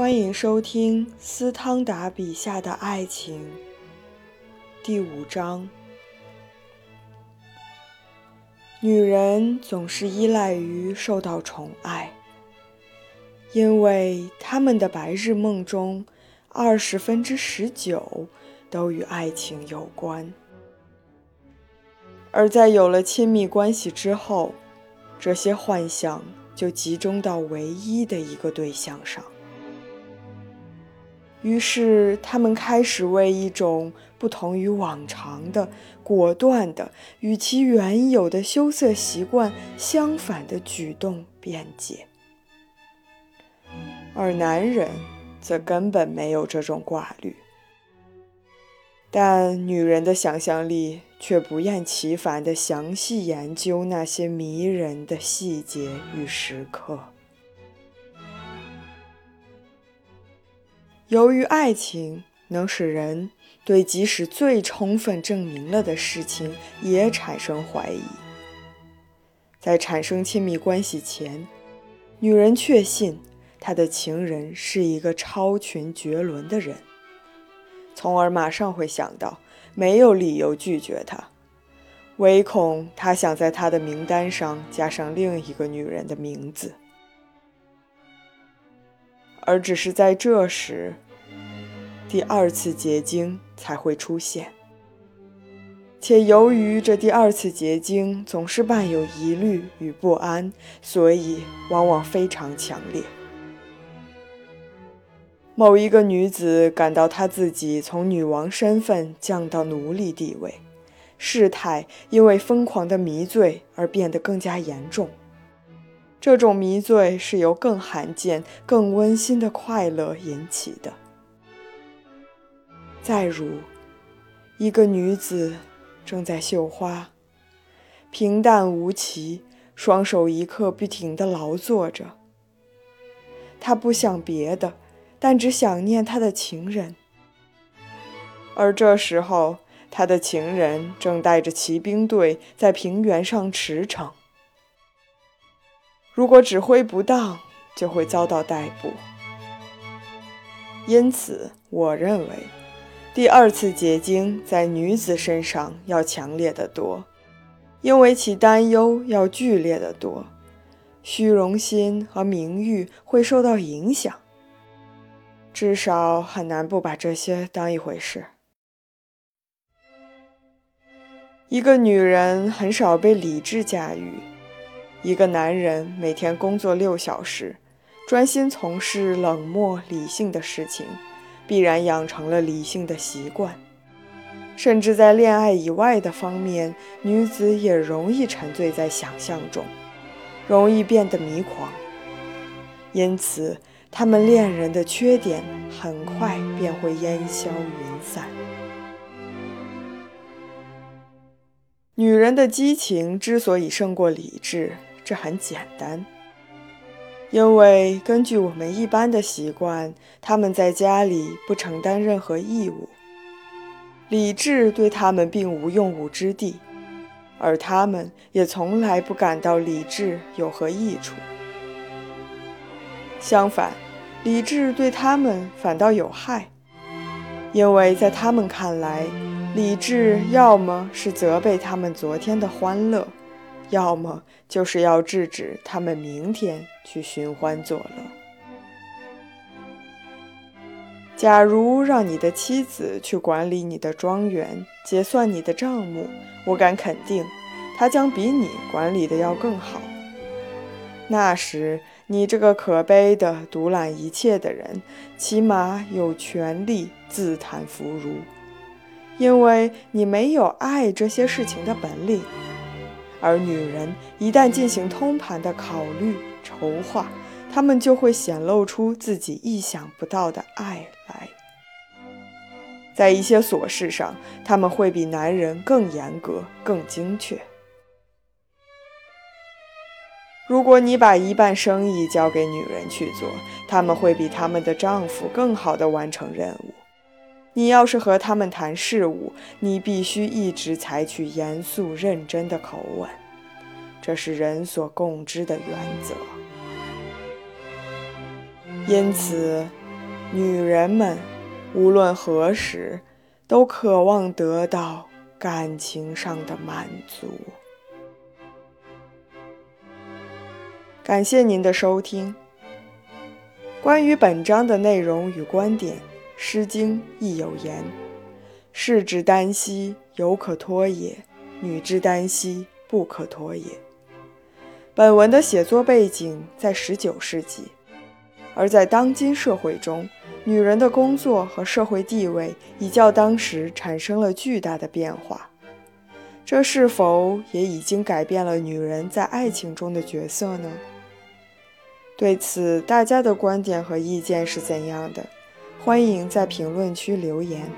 欢迎收听斯汤达笔下的爱情第五章。女人总是依赖于受到宠爱，因为她们的白日梦中二十分之十九都与爱情有关，而在有了亲密关系之后，这些幻想就集中到唯一的一个对象上。于是，他们开始为一种不同于往常的、果断的、与其原有的羞涩习惯相反的举动辩解，而男人则根本没有这种挂虑。但女人的想象力却不厌其烦地详细研究那些迷人的细节与时刻。由于爱情能使人对即使最充分证明了的事情也产生怀疑，在产生亲密关系前，女人确信她的情人是一个超群绝伦的人，从而马上会想到没有理由拒绝他，唯恐他想在他的名单上加上另一个女人的名字。而只是在这时，第二次结晶才会出现。且由于这第二次结晶总是伴有疑虑与不安，所以往往非常强烈。某一个女子感到她自己从女王身份降到奴隶地位，事态因为疯狂的迷醉而变得更加严重。这种迷醉是由更罕见、更温馨的快乐引起的。再如，一个女子正在绣花，平淡无奇，双手一刻不停地劳作着。她不想别的，但只想念她的情人。而这时候，她的情人正带着骑兵队在平原上驰骋。如果指挥不当，就会遭到逮捕。因此，我认为第二次结晶在女子身上要强烈得多，因为其担忧要剧烈得多，虚荣心和名誉会受到影响。至少很难不把这些当一回事。一个女人很少被理智驾驭。一个男人每天工作六小时，专心从事冷漠理性的事情，必然养成了理性的习惯。甚至在恋爱以外的方面，女子也容易沉醉在想象中，容易变得迷狂。因此，他们恋人的缺点很快便会烟消云散。女人的激情之所以胜过理智。这很简单，因为根据我们一般的习惯，他们在家里不承担任何义务，理智对他们并无用武之地，而他们也从来不感到理智有何益处。相反，理智对他们反倒有害，因为在他们看来，理智要么是责备他们昨天的欢乐。要么就是要制止他们明天去寻欢作乐。假如让你的妻子去管理你的庄园、结算你的账目，我敢肯定，她将比你管理的要更好。那时，你这个可悲的独揽一切的人，起码有权利自叹弗如，因为你没有爱这些事情的本领。而女人一旦进行通盘的考虑筹划，她们就会显露出自己意想不到的爱来。在一些琐事上，他们会比男人更严格、更精确。如果你把一半生意交给女人去做，他们会比他们的丈夫更好地完成任务。你要是和他们谈事务，你必须一直采取严肃认真的口吻，这是人所共知的原则。因此，女人们无论何时都渴望得到感情上的满足。感谢您的收听。关于本章的内容与观点，《诗经》亦有言：“士之耽兮，犹可脱也；女之耽兮，不可脱也。”本文的写作背景在19世纪，而在当今社会中，女人的工作和社会地位已较当时产生了巨大的变化。这是否也已经改变了女人在爱情中的角色呢？对此，大家的观点和意见是怎样的？欢迎在评论区留言。